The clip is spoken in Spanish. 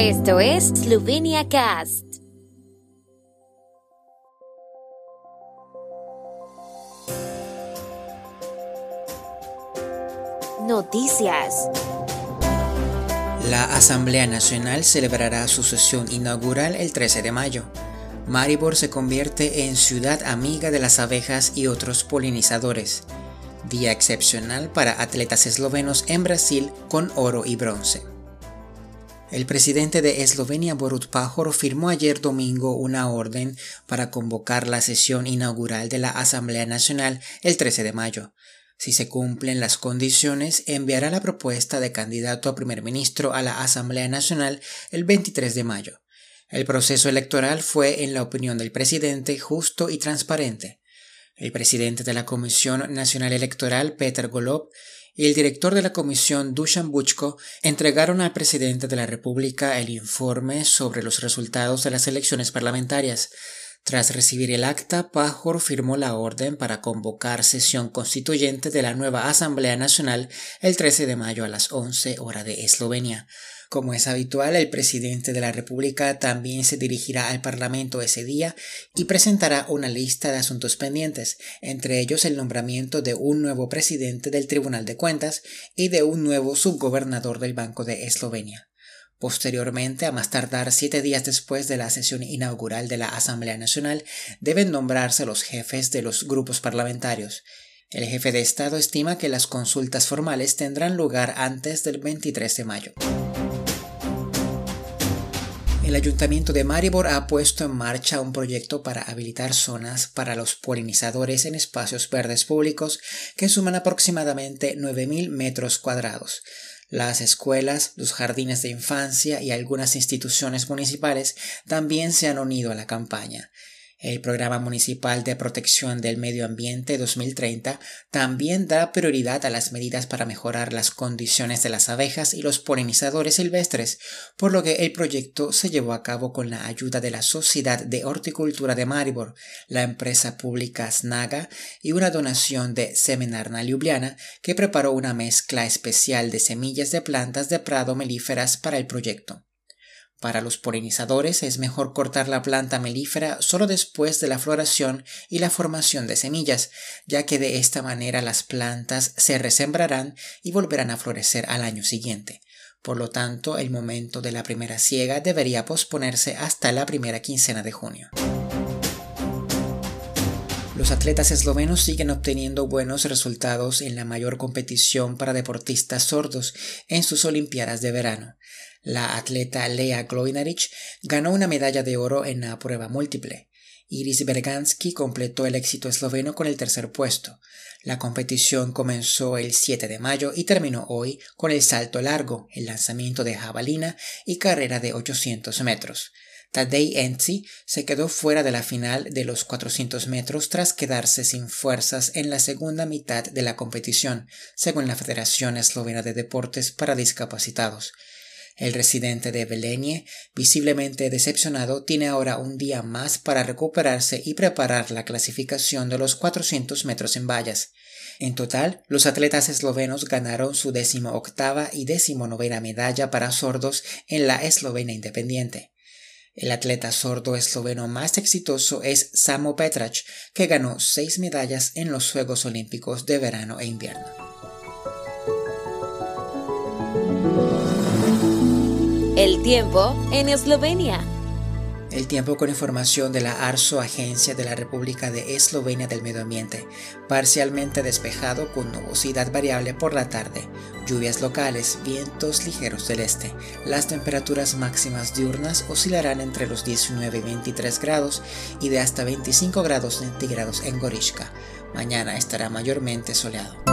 Esto es Slovenia Cast. Noticias. La Asamblea Nacional celebrará su sesión inaugural el 13 de mayo. Maribor se convierte en ciudad amiga de las abejas y otros polinizadores. Día excepcional para atletas eslovenos en Brasil con oro y bronce. El presidente de Eslovenia Borut Pajor firmó ayer domingo una orden para convocar la sesión inaugural de la Asamblea Nacional el 13 de mayo. Si se cumplen las condiciones, enviará la propuesta de candidato a primer ministro a la Asamblea Nacional el 23 de mayo. El proceso electoral fue, en la opinión del presidente, justo y transparente. El presidente de la Comisión Nacional Electoral, Peter Golob, y el director de la comisión, Dusan Buchko, entregaron al presidente de la República el informe sobre los resultados de las elecciones parlamentarias. Tras recibir el acta, Pajor firmó la orden para convocar sesión constituyente de la nueva Asamblea Nacional el 13 de mayo a las 11 horas de Eslovenia. Como es habitual, el presidente de la República también se dirigirá al Parlamento ese día y presentará una lista de asuntos pendientes, entre ellos el nombramiento de un nuevo presidente del Tribunal de Cuentas y de un nuevo subgobernador del Banco de Eslovenia. Posteriormente, a más tardar siete días después de la sesión inaugural de la Asamblea Nacional, deben nombrarse los jefes de los grupos parlamentarios. El jefe de Estado estima que las consultas formales tendrán lugar antes del 23 de mayo. El ayuntamiento de Maribor ha puesto en marcha un proyecto para habilitar zonas para los polinizadores en espacios verdes públicos que suman aproximadamente 9.000 metros cuadrados. Las escuelas, los jardines de infancia y algunas instituciones municipales también se han unido a la campaña. El Programa Municipal de Protección del Medio Ambiente 2030 también da prioridad a las medidas para mejorar las condiciones de las abejas y los polinizadores silvestres, por lo que el proyecto se llevó a cabo con la ayuda de la Sociedad de Horticultura de Maribor, la empresa pública Snaga y una donación de Semenarna Ljubljana que preparó una mezcla especial de semillas de plantas de prado melíferas para el proyecto. Para los polinizadores es mejor cortar la planta melífera solo después de la floración y la formación de semillas, ya que de esta manera las plantas se resembrarán y volverán a florecer al año siguiente. Por lo tanto, el momento de la primera siega debería posponerse hasta la primera quincena de junio. Los atletas eslovenos siguen obteniendo buenos resultados en la mayor competición para deportistas sordos en sus Olimpiadas de verano. La atleta Lea Glojnaric ganó una medalla de oro en la prueba múltiple. Iris Bergansky completó el éxito esloveno con el tercer puesto. La competición comenzó el 7 de mayo y terminó hoy con el salto largo, el lanzamiento de jabalina y carrera de 800 metros. Tadej Enzi se quedó fuera de la final de los 400 metros tras quedarse sin fuerzas en la segunda mitad de la competición, según la Federación Eslovena de Deportes para Discapacitados. El residente de Belenie, visiblemente decepcionado, tiene ahora un día más para recuperarse y preparar la clasificación de los 400 metros en vallas. En total, los atletas eslovenos ganaron su décimo octava y décimo novena medalla para sordos en la Eslovenia Independiente. El atleta sordo esloveno más exitoso es Samo Petrac, que ganó seis medallas en los Juegos Olímpicos de verano e invierno. El tiempo en Eslovenia. El tiempo con información de la ARSO, Agencia de la República de Eslovenia del Medio Ambiente. Parcialmente despejado con nubosidad variable por la tarde. Lluvias locales, vientos ligeros del este. Las temperaturas máximas diurnas oscilarán entre los 19 y 23 grados y de hasta 25 grados centígrados en Gorishka. Mañana estará mayormente soleado.